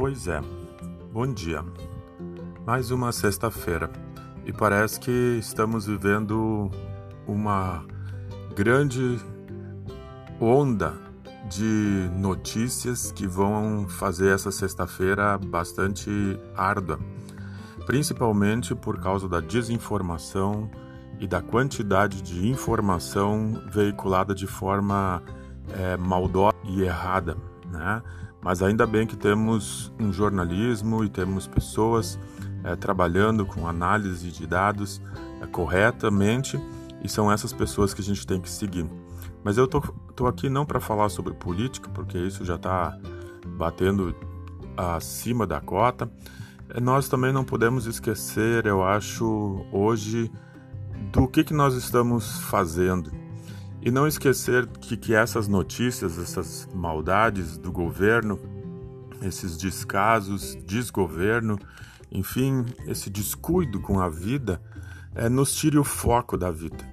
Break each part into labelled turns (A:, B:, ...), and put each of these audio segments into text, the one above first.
A: Pois é, bom dia. Mais uma sexta-feira. E parece que estamos vivendo uma grande onda de notícias que vão fazer essa sexta-feira bastante árdua, principalmente por causa da desinformação e da quantidade de informação veiculada de forma é, maldosa e errada, né? Mas ainda bem que temos um jornalismo e temos pessoas é, trabalhando com análise de dados é, corretamente e são essas pessoas que a gente tem que seguir. Mas eu tô, tô aqui não para falar sobre política, porque isso já está batendo acima da cota. É, nós também não podemos esquecer, eu acho, hoje do que, que nós estamos fazendo. E não esquecer que, que essas notícias, essas maldades do governo, esses descasos, desgoverno, enfim, esse descuido com a vida, é, nos tire o foco da vida.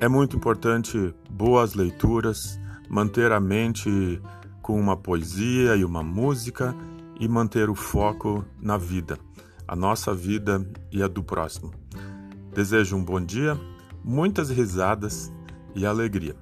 A: É muito importante boas leituras, manter a mente com uma poesia e uma música e manter o foco na vida, a nossa vida e a do próximo. Desejo um bom dia, muitas risadas e alegria.